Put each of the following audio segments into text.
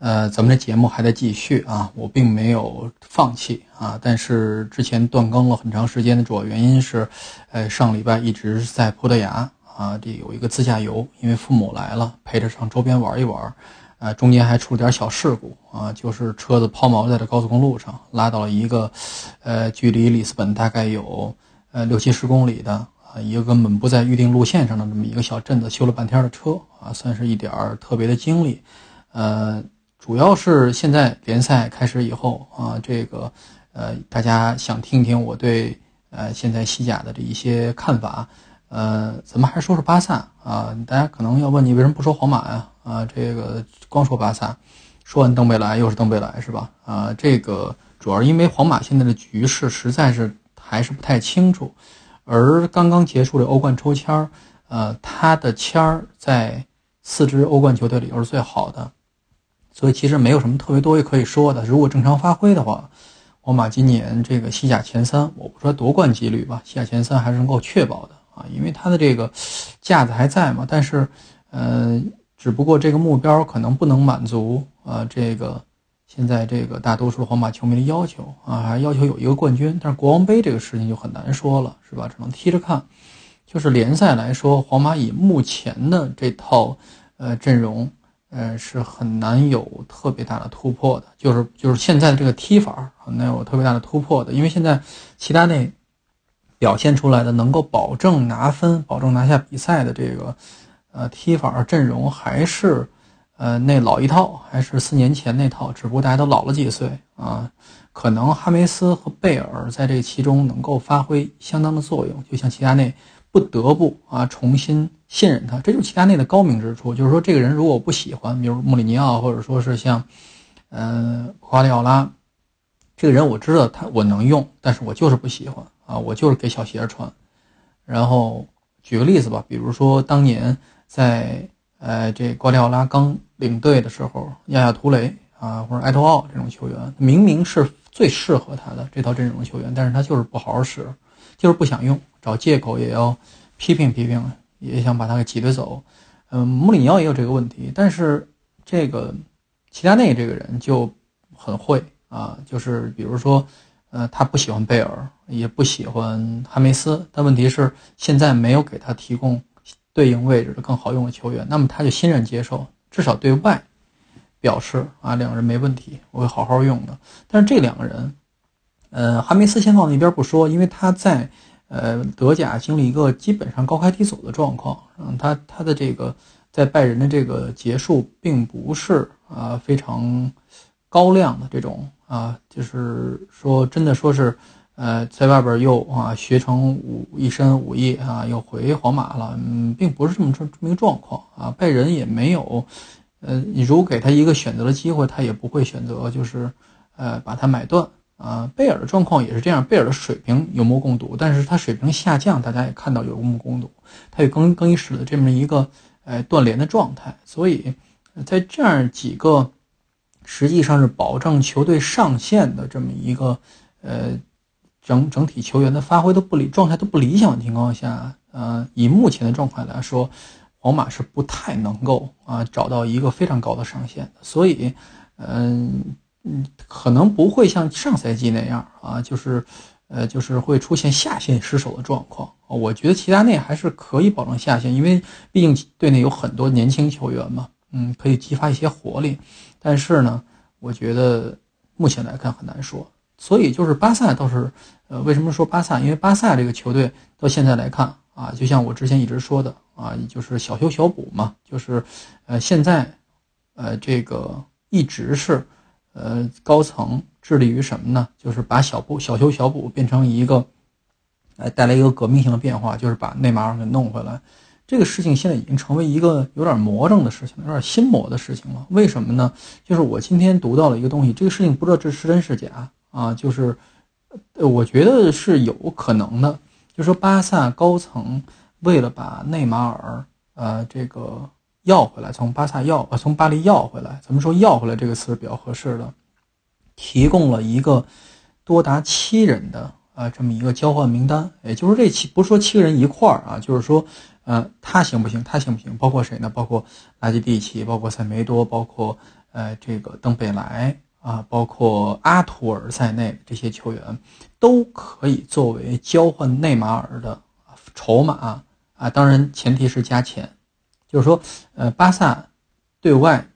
呃，咱们的节目还在继续啊，我并没有放弃啊，但是之前断更了很长时间的主要原因是，呃，上礼拜一直在葡萄牙啊，这有一个自驾游，因为父母来了，陪着上周边玩一玩，呃，中间还出了点小事故啊，就是车子抛锚在了高速公路上，拉到了一个，呃，距离里斯本大概有呃六七十公里的啊，一个根本不在预定路线上的这么一个小镇子，修了半天的车啊，算是一点特别的经历，呃。主要是现在联赛开始以后啊，这个呃，大家想听听我对呃现在西甲的这一些看法，呃，咱们还是说说巴萨啊。大家可能要问你为什么不说皇马呀？啊，这个光说巴萨，说完登贝莱又是登贝莱是吧？啊，这个主要因为皇马现在的局势实在是还是不太清楚，而刚刚结束的欧冠抽签儿，呃，他的签儿在四支欧冠球队里又是最好的。所以其实没有什么特别多也可以说的。如果正常发挥的话，皇马今年这个西甲前三，我不说夺冠几率吧，西甲前三还是能够确保的啊，因为他的这个架子还在嘛。但是，呃，只不过这个目标可能不能满足啊，这个现在这个大多数皇马球迷的要求啊，还要求有一个冠军。但是国王杯这个事情就很难说了，是吧？只能踢着看。就是联赛来说，皇马以目前的这套呃阵容。呃，是很难有特别大的突破的，就是就是现在的这个踢法很难有特别大的突破的，因为现在齐达内表现出来的能够保证拿分、保证拿下比赛的这个呃踢法阵容，还是呃那老一套，还是四年前那套，只不过大家都老了几岁啊，可能哈梅斯和贝尔在这其中能够发挥相当的作用，就像齐达内。不得不啊重新信任他，这就是齐达内的高明之处。就是说，这个人如果我不喜欢，比如穆里尼奥，或者说是像，嗯，瓜迪奥拉，这个人我知道他我能用，但是我就是不喜欢啊，我就是给小鞋穿。然后举个例子吧，比如说当年在呃这瓜迪奥拉刚领队的时候，亚亚图雷啊或者埃托奥这种球员，明明是最适合他的这套阵容球员，但是他就是不好好使，就是不想用。找借口也要批评批评，也想把他给挤兑走。嗯，穆里尼奥也有这个问题，但是这个齐达内这个人就很会啊，就是比如说，呃，他不喜欢贝尔，也不喜欢哈梅斯，但问题是现在没有给他提供对应位置的更好用的球员，那么他就欣然接受，至少对外表示啊，两个人没问题，我会好好用的。但是这两个人，呃，哈梅斯先放那边不说，因为他在。呃，德甲经历一个基本上高开低走的状况，嗯，他他的这个在拜仁的这个结束并不是啊非常高亮的这种啊，就是说真的说是呃在外边又啊学成武一身武艺啊又回皇马了，嗯，并不是这么这这么一个状况啊，拜仁也没有，呃，你如果给他一个选择的机会，他也不会选择就是呃把他买断。啊，贝尔的状况也是这样，贝尔的水平有目共睹，但是他水平下降，大家也看到有目共睹，他有更更衣室的这么一个呃断联的状态，所以在这样几个实际上是保证球队上限的这么一个呃整整体球员的发挥都不理状态都不理想的情况下，呃，以目前的状况来说，皇马是不太能够啊找到一个非常高的上限的，所以嗯。嗯，可能不会像上赛季那样啊，就是，呃，就是会出现下线失守的状况。我觉得齐达内还是可以保证下线，因为毕竟队内有很多年轻球员嘛，嗯，可以激发一些活力。但是呢，我觉得目前来看很难说。所以就是巴萨倒是，呃，为什么说巴萨？因为巴萨这个球队到现在来看啊，就像我之前一直说的啊，就是小修小补嘛，就是，呃，现在，呃，这个一直是。呃，高层致力于什么呢？就是把小补、小修小补变成一个，哎，带来一个革命性的变化，就是把内马尔给弄回来。这个事情现在已经成为一个有点魔怔的事情，有点心魔的事情了。为什么呢？就是我今天读到了一个东西，这个事情不知道这是真是假啊？就是，呃，我觉得是有可能的。就说巴萨高层为了把内马尔呃这个要回来，从巴萨要呃从巴黎要回来，咱们说要回来这个词是比较合适的，提供了一个多达七人的啊这么一个交换名单，也就是这七不是说七个人一块儿啊，就是说呃他行不行，他行不行，包括谁呢？包括拉基蒂奇，包括塞梅多，包括呃这个登贝莱。啊，包括阿图尔在内这些球员，都可以作为交换内马尔的筹码啊。当然，前提是加钱。就是说，呃，巴萨对外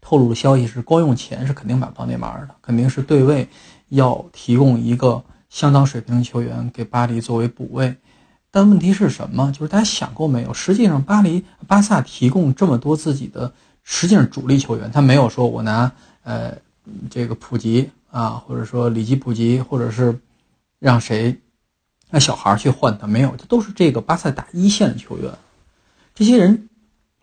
透露的消息是，光用钱是肯定买不到内马尔的，肯定是对位要提供一个相当水平的球员给巴黎作为补位。但问题是什么？就是大家想过没有？实际上，巴黎巴萨提供这么多自己的，实际上主力球员，他没有说我拿呃。这个普及啊，或者说里基普及，或者是让谁让小孩去换他，没有，这都是这个巴萨打一线的球员。这些人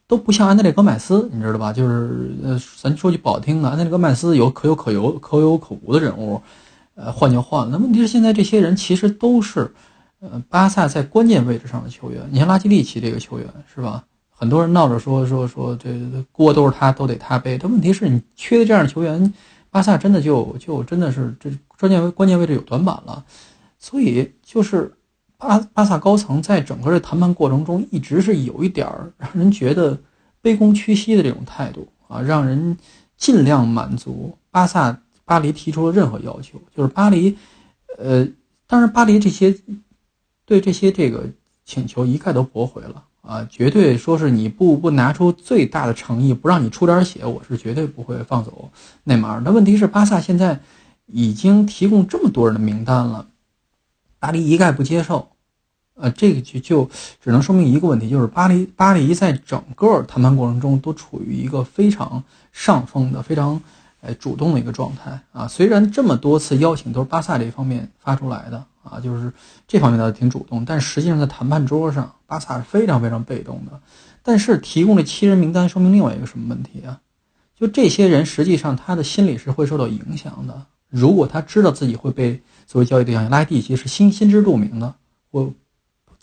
都不像安德烈戈麦斯，你知道吧？就是呃，咱说句不好听的，安德烈戈麦斯有可有可有可有可无的人物，呃，换就换了。那问题是现在这些人其实都是呃巴萨在关键位置上的球员。你像拉基利奇这个球员是吧？很多人闹着说说说这锅都是他，都得他背。但问题是你缺的这样的球员。巴萨真的就就真的是这关键位关键位置有短板了，所以就是巴巴萨高层在整个的谈判过程中，一直是有一点儿让人觉得卑躬屈膝的这种态度啊，让人尽量满足巴萨巴黎提出的任何要求，就是巴黎，呃，当然巴黎这些对这些这个请求一概都驳回了。啊，绝对说是你不不拿出最大的诚意，不让你出点血，我是绝对不会放走内马尔。那问题是，巴萨现在已经提供这么多人的名单了，巴黎一概不接受。呃，这个就就只能说明一个问题，就是巴黎巴黎在整个谈判过程中都处于一个非常上风的、非常呃主动的一个状态啊。虽然这么多次邀请都是巴萨这方面发出来的啊，就是这方面倒是挺主动，但实际上在谈判桌上。巴萨是非常非常被动的，但是提供的七人名单说明另外一个什么问题啊？就这些人实际上他的心理是会受到影响的。如果他知道自己会被作为交易对象，拉蒂奇是心心知肚明的，或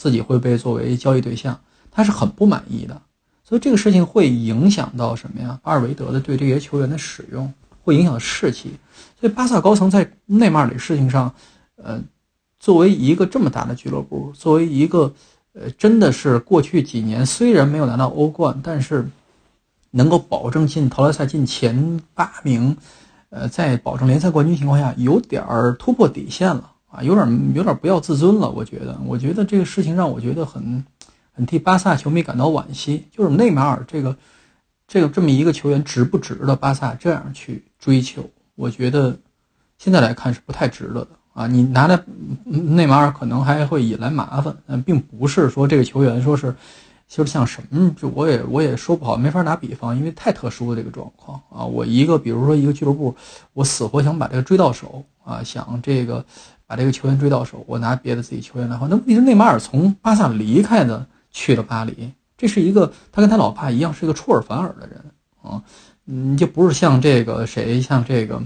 自己会被作为交易对象，他是很不满意的。所以这个事情会影响到什么呀？巴尔韦德的对这些球员的使用，会影响士气。所以巴萨高层在内马尔的事情上，呃，作为一个这么大的俱乐部，作为一个。呃，真的是过去几年虽然没有拿到欧冠，但是能够保证进淘汰赛进前八名，呃，在保证联赛冠军情况下，有点儿突破底线了啊，有点有点不要自尊了。我觉得，我觉得这个事情让我觉得很很替巴萨球迷感到惋惜。就是内马尔这个这个这么一个球员，值不值得巴萨这样去追求？我觉得现在来看是不太值得的。啊，你拿来内马尔可能还会引来麻烦，嗯，并不是说这个球员说是，就是像什么，就我也我也说不好，没法拿比方，因为太特殊的这个状况啊。我一个比如说一个俱乐部，我死活想把这个追到手啊，想这个把这个球员追到手，我拿别的自己球员来换。那问题是内马尔从巴萨离开的，去了巴黎，这是一个他跟他老爸一样是一个出尔反尔的人啊，嗯，就不是像这个谁，像这个。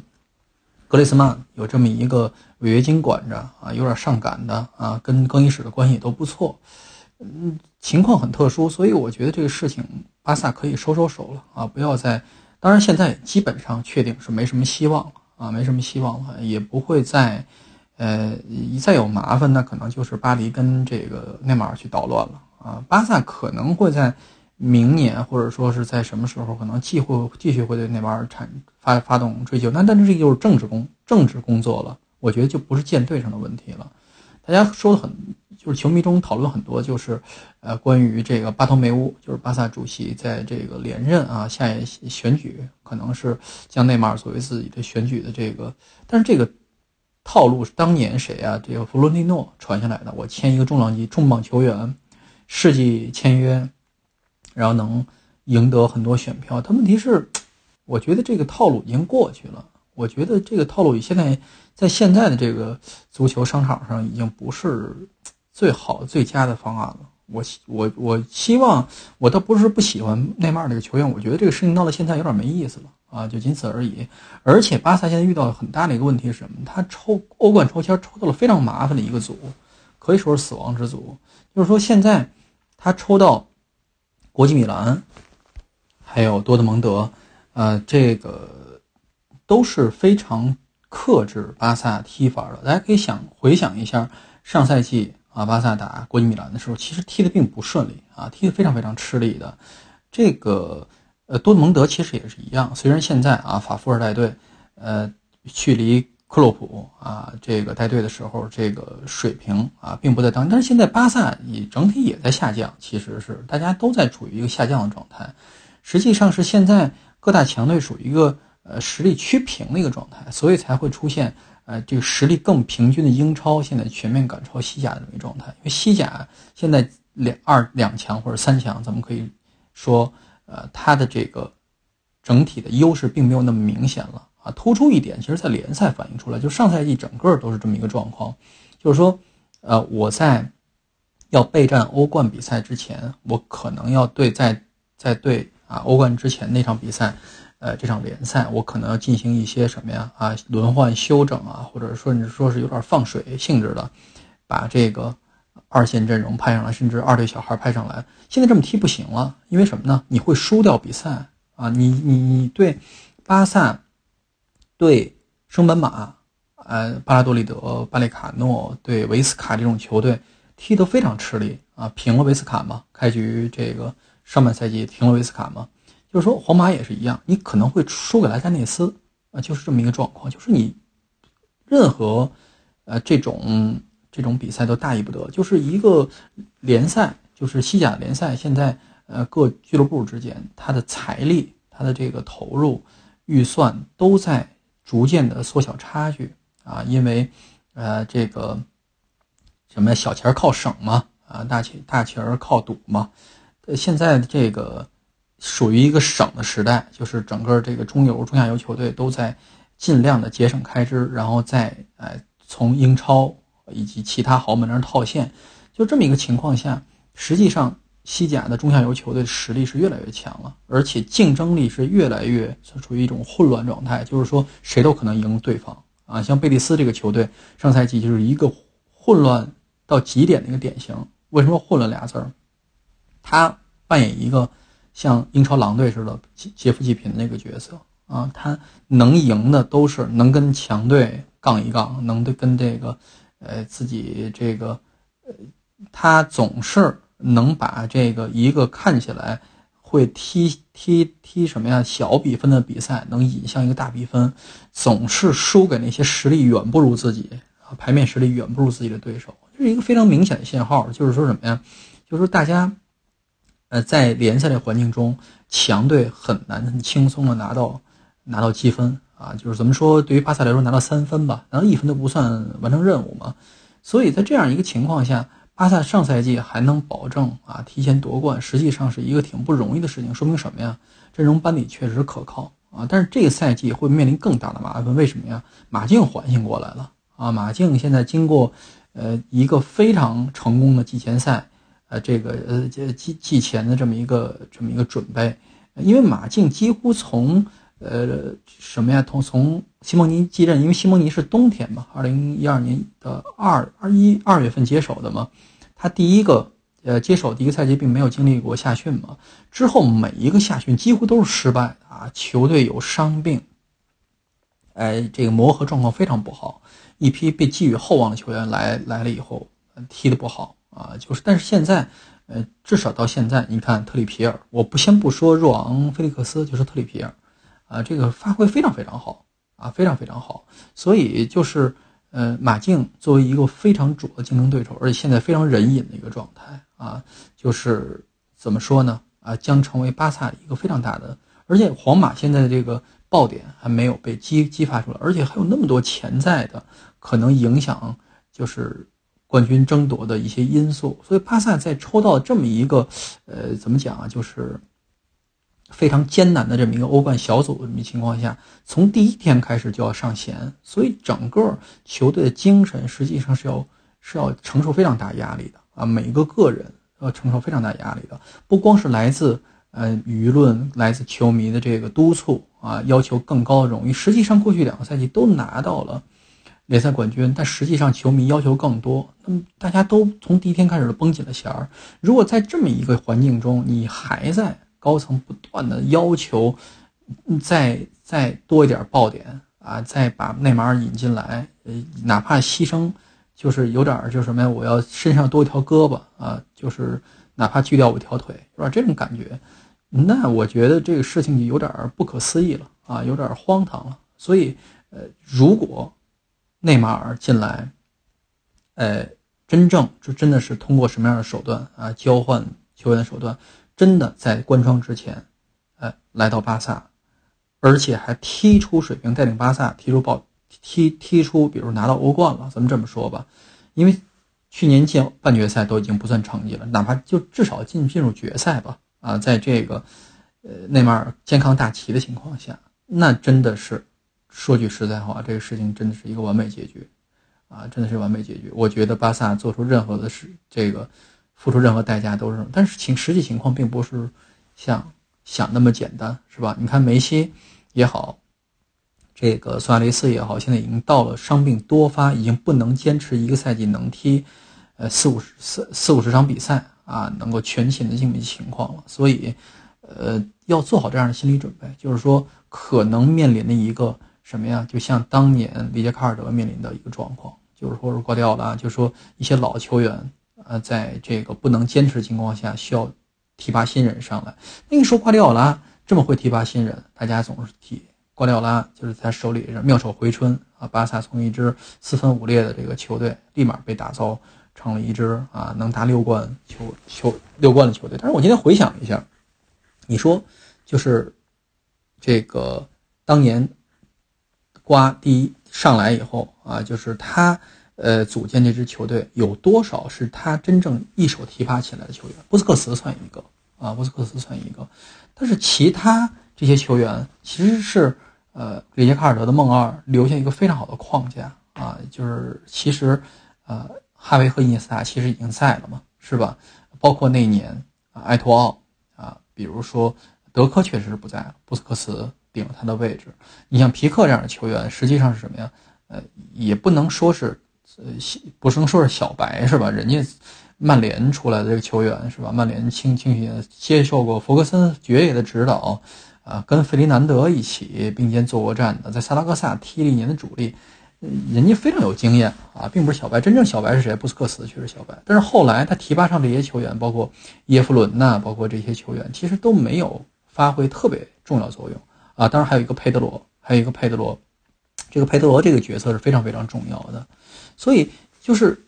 格雷斯曼有这么一个违约金管着啊，有点上赶的啊，跟更衣室的关系都不错，嗯，情况很特殊，所以我觉得这个事情巴萨可以收收手了啊，不要再，当然现在基本上确定是没什么希望了啊，没什么希望了，也不会再，呃，一再有麻烦，那可能就是巴黎跟这个内马尔去捣乱了啊，巴萨可能会在。明年或者说是在什么时候，可能继会继续会对内马尔产发发动追究，那但是这就是政治工政治工作了，我觉得就不是舰队上的问题了。大家说的很，就是球迷中讨论很多，就是呃关于这个巴托梅乌，就是巴萨主席在这个连任啊，下一选举可能是将内马尔作为自己的选举的这个，但是这个套路是当年谁啊？这个弗洛利诺传下来的，我签一个重量级重磅球员，世纪签约。然后能赢得很多选票，但问题是，我觉得这个套路已经过去了。我觉得这个套路现在在现在的这个足球商场上已经不是最好最佳的方案了。我我我希望，我倒不是不喜欢内马尔这个球员，我觉得这个事情到了现在有点没意思了啊，就仅此而已。而且巴萨现在遇到很大的一个问题是什么？他抽欧冠抽签抽到了非常麻烦的一个组。可以说是死亡之组。就是说，现在他抽到国际米兰，还有多特蒙德，呃，这个都是非常克制巴萨踢法的。大家可以想回想一下上赛季啊，巴萨打国际米兰的时候，其实踢的并不顺利啊，踢的非常非常吃力的。这个呃，多特蒙德其实也是一样，虽然现在啊，法夫尔带队，呃，距离。克洛普啊，这个带队的时候，这个水平啊，并不在当，但是现在巴萨也整体也在下降，其实是大家都在处于一个下降的状态。实际上是现在各大强队属于一个呃实力趋平的一个状态，所以才会出现呃这个实力更平均的英超现在全面赶超西甲的这么一状态。因为西甲现在两二两强或者三强，咱们可以说呃它的这个整体的优势并没有那么明显了。啊，突出一点，其实，在联赛反映出来，就上赛季整个都是这么一个状况，就是说，呃，我在要备战欧冠比赛之前，我可能要对在在对啊欧冠之前那场比赛，呃，这场联赛，我可能要进行一些什么呀？啊，轮换休整啊，或者说你说是有点放水性质的，把这个二线阵容派上来，甚至二队小孩派上来。现在这么踢不行了，因为什么呢？你会输掉比赛啊！你你你对巴萨。对升本马、呃巴拉多利德、巴列卡诺对维斯卡这种球队踢得非常吃力啊，平了维斯卡嘛。开局这个上半赛季平了维斯卡嘛，就是说皇马也是一样，你可能会输给莱加内斯啊，就是这么一个状况。就是你任何呃这种这种比赛都大意不得，就是一个联赛，就是西甲联赛，现在呃各俱乐部之间它的财力、它的这个投入预算都在。逐渐的缩小差距啊，因为，呃，这个什么小钱靠省嘛，啊，大钱大钱儿靠赌嘛。呃，现在这个属于一个省的时代，就是整个这个中游、中下游球队都在尽量的节省开支，然后再呃从英超以及其他豪门那儿套现。就这么一个情况下，实际上。西甲的中下游球队实力是越来越强了，而且竞争力是越来越处于一种混乱状态，就是说谁都可能赢对方啊。像贝蒂斯这个球队，上赛季就是一个混乱到极点的一个典型。为什么混乱俩字儿？他扮演一个像英超狼队似的劫富济贫那个角色啊，他能赢的都是能跟强队杠一杠，能跟这个呃自己这个呃，他总是。能把这个一个看起来会踢踢踢什么呀小比分的比赛，能引向一个大比分，总是输给那些实力远不如自己啊，牌面实力远不如自己的对手，这是一个非常明显的信号。就是说什么呀？就是说大家，呃，在联赛的环境中，强队很难很轻松的拿到拿到积分啊。就是怎么说？对于巴萨来说，拿到三分吧，然后一分都不算完成任务嘛。所以在这样一个情况下。巴萨上赛季还能保证啊提前夺冠，实际上是一个挺不容易的事情。说明什么呀？阵容班底确实可靠啊。但是这个赛季会面临更大的麻烦，为什么呀？马竞缓醒过来了啊！马竞现在经过呃一个非常成功的季前赛，呃这个呃季季前的这么一个这么一个准备，因为马竞几乎从呃什么呀？从从西蒙尼继任，因为西蒙尼是冬天嘛，二零一二年的二二一二月份接手的嘛。他第一个，呃，接手第一个赛季并没有经历过夏训嘛，之后每一个夏训几乎都是失败的啊，球队有伤病，哎，这个磨合状况非常不好，一批被寄予厚望的球员来来了以后，踢得不好啊，就是，但是现在，呃，至少到现在，你看特里皮尔，我不先不说若昂·菲利克斯，就是特里皮尔，啊，这个发挥非常非常好啊，非常非常好，所以就是。呃，马竞作为一个非常主的竞争对手，而且现在非常忍隐的一个状态啊，就是怎么说呢？啊，将成为巴萨一个非常大的，而且皇马现在的这个爆点还没有被激激发出来，而且还有那么多潜在的可能影响，就是冠军争夺的一些因素，所以巴萨在抽到这么一个，呃，怎么讲啊？就是。非常艰难的这么一个欧冠小组的这么情况下，从第一天开始就要上弦，所以整个球队的精神实际上是要是要承受非常大压力的啊！每一个个人要承受非常大压力的，不光是来自呃舆论、来自球迷的这个督促啊，要求更高的荣誉。实际上，过去两个赛季都拿到了联赛冠军，但实际上球迷要求更多。那么大家都从第一天开始就绷紧了弦儿。如果在这么一个环境中，你还在高层不断的要求，再再多一点爆点啊，再把内马尔引进来，呃，哪怕牺牲，就是有点就是什么呀？我要身上多一条胳膊啊，就是哪怕锯掉我一条腿，是吧？这种感觉，那我觉得这个事情就有点不可思议了啊，有点荒唐了。所以，呃，如果内马尔进来，呃，真正就真的是通过什么样的手段啊，交换球员的手段，真的在关窗之前，呃，来到巴萨，而且还踢出水平，带领巴萨踢出报踢踢出，比如拿到欧冠了，咱们这么说吧，因为去年进半决赛都已经不算成绩了，哪怕就至少进进入决赛吧，啊，在这个呃内马尔健康大旗的情况下，那真的是。说句实在话，这个事情真的是一个完美结局，啊，真的是完美结局。我觉得巴萨做出任何的事，这个付出任何代价都是，但是情实际情况并不是像想那么简单，是吧？你看梅西也好，这个苏亚雷斯也好，现在已经到了伤病多发，已经不能坚持一个赛季能踢，呃四五十四四五十场比赛啊，能够全勤的这么情况了。所以，呃，要做好这样的心理准备，就是说可能面临的一个。什么呀？就像当年里杰卡尔德面临的一个状况，就是说是挂掉了，就说一些老球员，呃，在这个不能坚持情况下，需要提拔新人上来。那个时候瓜迪奥拉这么会提拔新人，大家总是提瓜迪奥拉，就是他手里是妙手回春啊。巴萨从一支四分五裂的这个球队，立马被打造成了一支啊能打六冠球球六冠的球队。但是我今天回想一下，你说就是这个当年。瓜第一上来以后啊，就是他，呃，组建这支球队有多少是他真正一手提拔起来的球员？布斯克茨算一个啊，布斯克茨算一个，但是其他这些球员其实是呃，里杰卡尔德的梦二留下一个非常好的框架啊，就是其实呃，哈维和伊涅斯塔其实已经在了嘛，是吧？包括那年啊，埃托奥啊，比如说德科确实是不在了，布斯克茨。顶他的位置，你像皮克这样的球员，实际上是什么呀？呃，也不能说是，呃，不能说是小白是吧？人家曼联出来的这个球员是吧？曼联青青训接受过弗格森爵爷的指导，啊，跟费迪南德一起并肩作过战的，在萨拉戈萨踢了一年的主力，人家非常有经验啊，并不是小白。真正小白是谁？布斯克斯确实小白，但是后来他提拔上这些球员，包括耶夫伦呐，包括这些球员，其实都没有发挥特别重要作用。啊，当然还有一个佩德罗，还有一个佩德罗，这个佩德罗这个角色是非常非常重要的，所以就是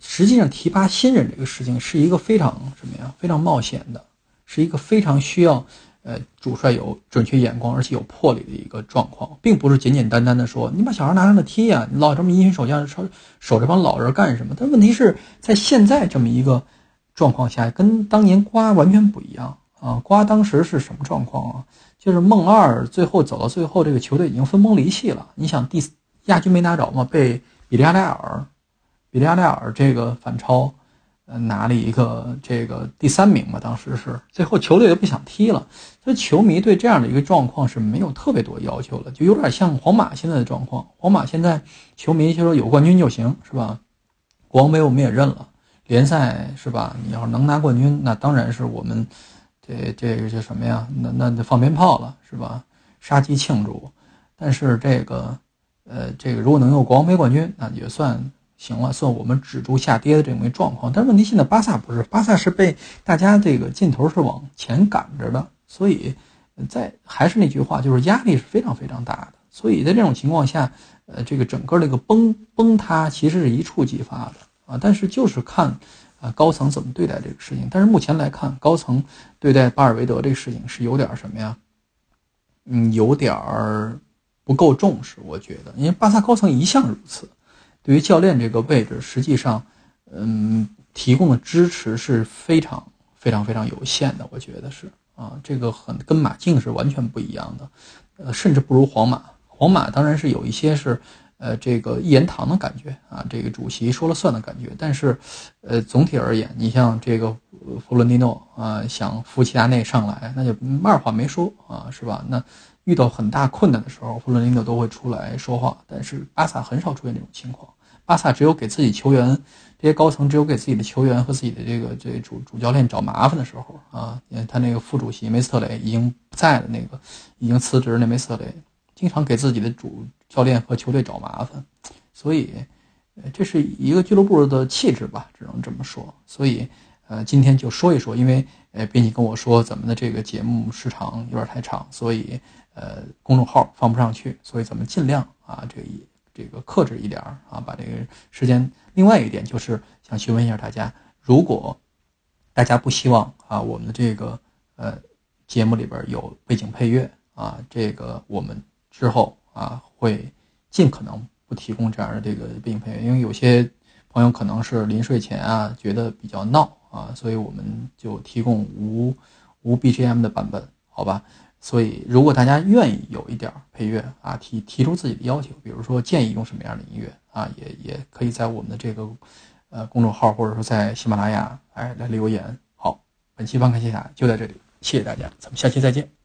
实际上提拔新人这个事情是一个非常什么呀？非常冒险的，是一个非常需要呃主帅有准确眼光而且有魄力的一个状况，并不是简简单单的说你把小孩拿上来踢呀，你老这么因循守将守守这帮老人干什么？但问题是在现在这么一个状况下，跟当年瓜完全不一样啊！瓜当时是什么状况啊？就是梦二最后走到最后，这个球队已经分崩离析了。你想，第亚军没拿着嘛，被比利亚雷尔，比利亚雷尔这个反超，呃，拿了一个这个第三名嘛。当时是最后球队都不想踢了，所以球迷对这样的一个状况是没有特别多要求了，就有点像皇马现在的状况。皇马现在球迷就说有冠军就行，是吧？国王杯我们也认了，联赛是吧？你要是能拿冠军，那当然是我们。这这个叫什么呀？那那就放鞭炮了，是吧？杀鸡庆祝。但是这个，呃，这个如果能有国王杯冠军，那也算行了，算我们止住下跌的这么一状况。但问题现在巴萨不是，巴萨是被大家这个劲头是往前赶着的，所以在还是那句话，就是压力是非常非常大的。所以在这种情况下，呃，这个整个这个崩崩塌其实是一触即发的啊。但是就是看。啊，高层怎么对待这个事情？但是目前来看，高层对待巴尔韦德这个事情是有点什么呀？嗯，有点儿不够重视，我觉得。因为巴萨高层一向如此，对于教练这个位置，实际上，嗯，提供的支持是非常非常非常有限的。我觉得是啊，这个很跟马竞是完全不一样的，呃，甚至不如皇马。皇马当然是有一些是。呃，这个一言堂的感觉啊，这个主席说了算的感觉。但是，呃，总体而言，你像这个弗洛尼诺啊想扶齐达内上来，那就二话没说啊，是吧？那遇到很大困难的时候，弗洛尼诺都会出来说话，但是巴萨很少出现这种情况。巴萨只有给自己球员，这些高层只有给自己的球员和自己的这个这主主教练找麻烦的时候啊，他那个副主席梅斯特雷已经不在了，那个已经辞职那梅斯特雷，经常给自己的主教练和球队找麻烦，所以，呃这是一个俱乐部的气质吧，只能这么说。所以，呃，今天就说一说，因为呃，编辑跟我说咱们的这个节目时长有点太长，所以呃，公众号放不上去，所以咱们尽量啊，这个。这个克制一点啊，把这个时间。另外一点就是想询问一下大家，如果大家不希望啊，我们的这个呃节目里边有背景配乐啊，这个我们之后啊会尽可能不提供这样的这个背景配乐，因为有些朋友可能是临睡前啊觉得比较闹啊，所以我们就提供无无 BGM 的版本，好吧？所以，如果大家愿意有一点配乐啊，提提出自己的要求，比如说建议用什么样的音乐啊，也也可以在我们的这个呃公众号或者说在喜马拉雅哎来留言。好，本期观看谢谢就在这里，谢谢大家，咱们下期再见。